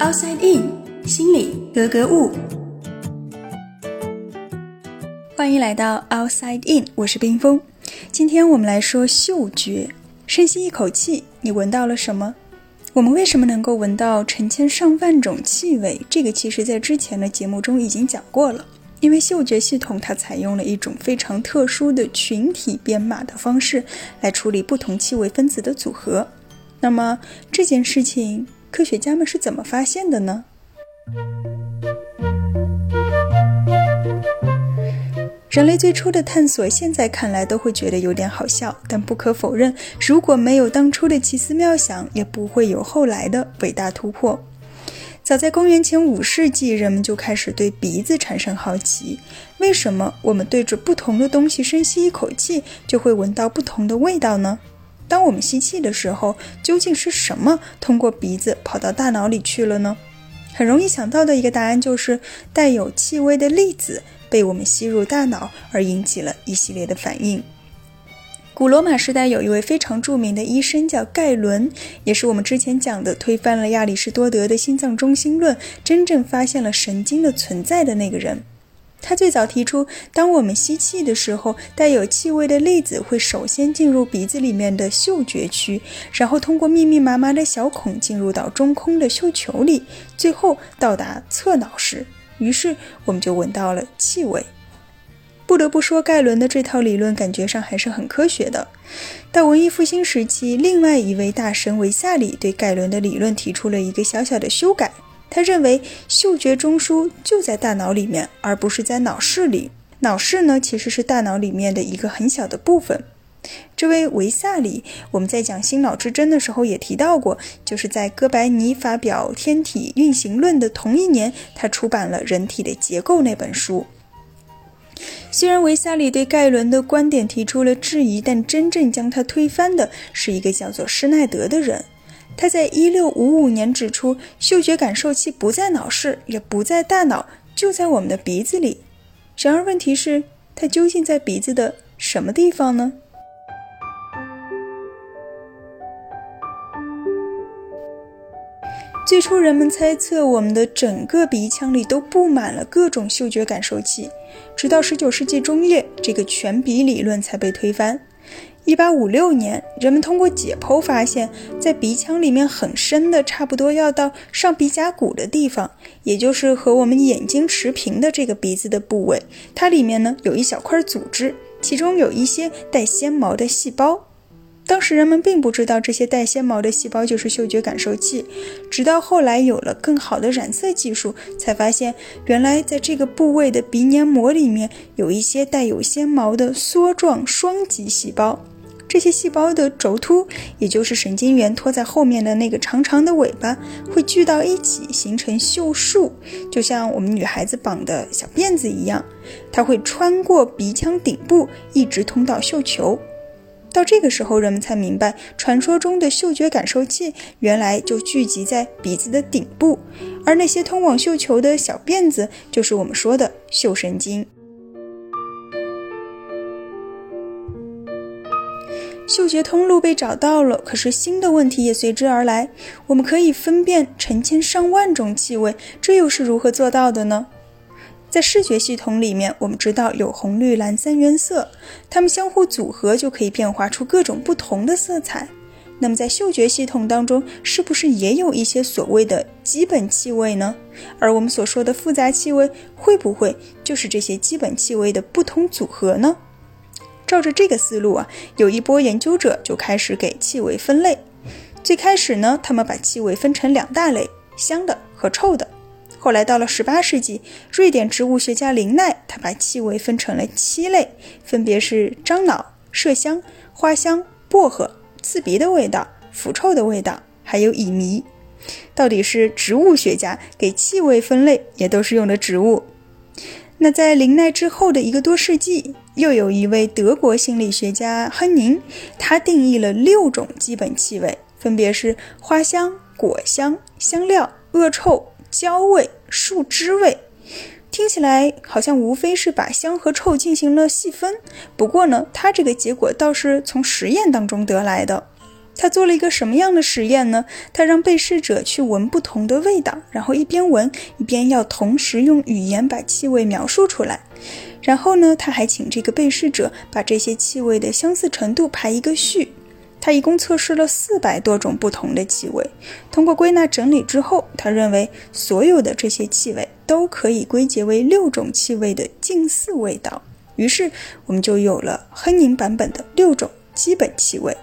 Outside In，心里格格物。欢迎来到 Outside In，我是冰峰。今天我们来说嗅觉。深吸一口气，你闻到了什么？我们为什么能够闻到成千上万种气味？这个其实在之前的节目中已经讲过了。因为嗅觉系统它采用了一种非常特殊的群体编码的方式来处理不同气味分子的组合。那么这件事情，科学家们是怎么发现的呢？人类最初的探索，现在看来都会觉得有点好笑，但不可否认，如果没有当初的奇思妙想，也不会有后来的伟大突破。早在公元前五世纪，人们就开始对鼻子产生好奇：为什么我们对着不同的东西深吸一口气，就会闻到不同的味道呢？当我们吸气的时候，究竟是什么通过鼻子跑到大脑里去了呢？很容易想到的一个答案就是带有气味的粒子被我们吸入大脑，而引起了一系列的反应。古罗马时代有一位非常著名的医生叫盖伦，也是我们之前讲的推翻了亚里士多德的心脏中心论，真正发现了神经的存在的那个人。他最早提出，当我们吸气的时候，带有气味的粒子会首先进入鼻子里面的嗅觉区，然后通过密密麻麻的小孔进入到中空的嗅球里，最后到达侧脑室。于是我们就闻到了气味。不得不说，盖伦的这套理论感觉上还是很科学的。到文艺复兴时期，另外一位大神维萨里对盖伦的理论提出了一个小小的修改。他认为嗅觉中枢就在大脑里面，而不是在脑室里。脑室呢，其实是大脑里面的一个很小的部分。这位维萨里，我们在讲心脑之争的时候也提到过，就是在哥白尼发表《天体运行论》的同一年，他出版了《人体的结构》那本书。虽然维萨里对盖伦的观点提出了质疑，但真正将他推翻的是一个叫做施耐德的人。他在一六五五年指出，嗅觉感受器不在脑室，也不在大脑，就在我们的鼻子里。然而，问题是，它究竟在鼻子的什么地方呢？最初，人们猜测我们的整个鼻腔里都布满了各种嗅觉感受器，直到十九世纪中叶，这个全鼻理论才被推翻。一八五六年，人们通过解剖发现，在鼻腔里面很深的，差不多要到上鼻甲骨的地方，也就是和我们眼睛持平的这个鼻子的部位，它里面呢有一小块组织，其中有一些带纤毛的细胞。当时人们并不知道这些带纤毛的细胞就是嗅觉感受器，直到后来有了更好的染色技术，才发现原来在这个部位的鼻黏膜里面有一些带有纤毛的梭状双极细胞。这些细胞的轴突，也就是神经元拖在后面的那个长长的尾巴，会聚到一起形成嗅束，就像我们女孩子绑的小辫子一样。它会穿过鼻腔顶部，一直通到嗅球。到这个时候，人们才明白，传说中的嗅觉感受器原来就聚集在鼻子的顶部，而那些通往嗅球的小辫子，就是我们说的嗅神经。嗅觉通路被找到了，可是新的问题也随之而来。我们可以分辨成千上万种气味，这又是如何做到的呢？在视觉系统里面，我们知道有红、绿、蓝三原色，它们相互组合就可以变化出各种不同的色彩。那么在嗅觉系统当中，是不是也有一些所谓的基本气味呢？而我们所说的复杂气味，会不会就是这些基本气味的不同组合呢？照着这个思路啊，有一波研究者就开始给气味分类。最开始呢，他们把气味分成两大类：香的和臭的。后来到了十八世纪，瑞典植物学家林奈他把气味分成了七类，分别是樟脑、麝香、花香、薄荷、刺鼻的味道、腐臭的味道，还有乙醚。到底是植物学家给气味分类，也都是用的植物。那在林奈之后的一个多世纪，又有一位德国心理学家亨宁，他定义了六种基本气味，分别是花香、果香、香料、恶臭、焦味、树脂味。听起来好像无非是把香和臭进行了细分，不过呢，他这个结果倒是从实验当中得来的。他做了一个什么样的实验呢？他让被试者去闻不同的味道，然后一边闻一边要同时用语言把气味描述出来。然后呢，他还请这个被试者把这些气味的相似程度排一个序。他一共测试了四百多种不同的气味。通过归纳整理之后，他认为所有的这些气味都可以归结为六种气味的近似味道。于是，我们就有了亨宁版本的六种基本气味。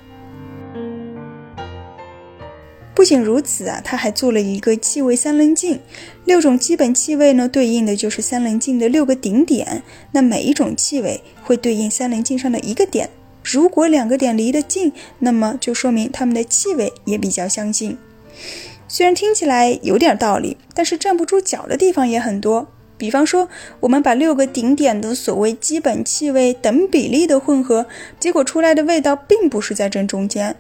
不仅如此啊，他还做了一个气味三棱镜。六种基本气味呢，对应的就是三棱镜的六个顶点。那每一种气味会对应三棱镜上的一个点。如果两个点离得近，那么就说明它们的气味也比较相近。虽然听起来有点道理，但是站不住脚的地方也很多。比方说，我们把六个顶点的所谓基本气味等比例的混合，结果出来的味道并不是在正中间。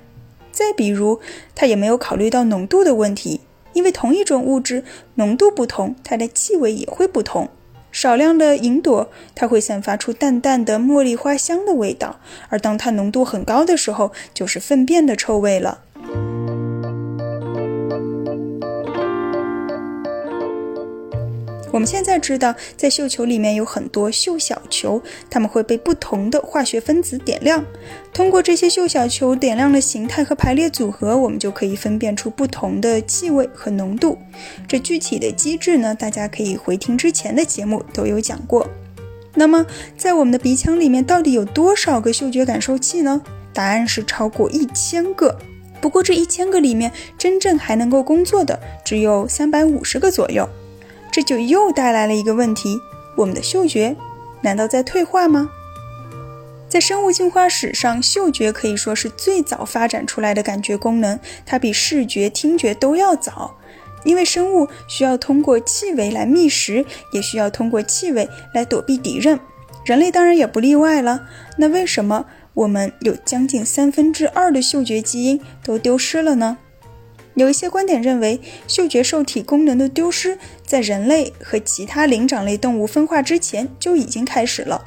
再比如，它也没有考虑到浓度的问题，因为同一种物质浓度不同，它的气味也会不同。少量的银朵，它会散发出淡淡的茉莉花香的味道，而当它浓度很高的时候，就是粪便的臭味了。我们现在知道，在绣球里面有很多绣小球，它们会被不同的化学分子点亮。通过这些绣小球点亮的形态和排列组合，我们就可以分辨出不同的气味和浓度。这具体的机制呢，大家可以回听之前的节目都有讲过。那么，在我们的鼻腔里面到底有多少个嗅觉感受器呢？答案是超过一千个。不过这一千个里面，真正还能够工作的只有三百五十个左右。这就又带来了一个问题：我们的嗅觉难道在退化吗？在生物进化史上，嗅觉可以说是最早发展出来的感觉功能，它比视觉、听觉都要早。因为生物需要通过气味来觅食，也需要通过气味来躲避敌人，人类当然也不例外了。那为什么我们有将近三分之二的嗅觉基因都丢失了呢？有一些观点认为，嗅觉受体功能的丢失在人类和其他灵长类动物分化之前就已经开始了。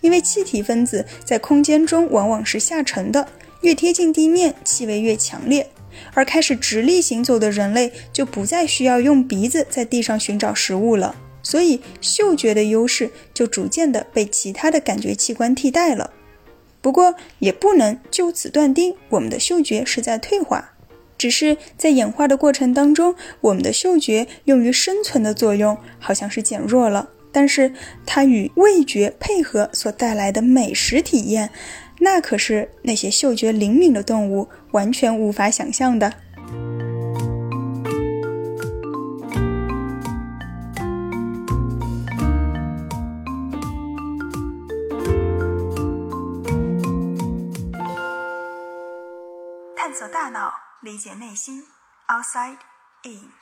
因为气体分子在空间中往往是下沉的，越贴近地面，气味越强烈。而开始直立行走的人类就不再需要用鼻子在地上寻找食物了，所以嗅觉的优势就逐渐的被其他的感觉器官替代了。不过，也不能就此断定我们的嗅觉是在退化。只是在演化的过程当中，我们的嗅觉用于生存的作用好像是减弱了，但是它与味觉配合所带来的美食体验，那可是那些嗅觉灵敏的动物完全无法想象的。探索大脑。理解内心，outside in。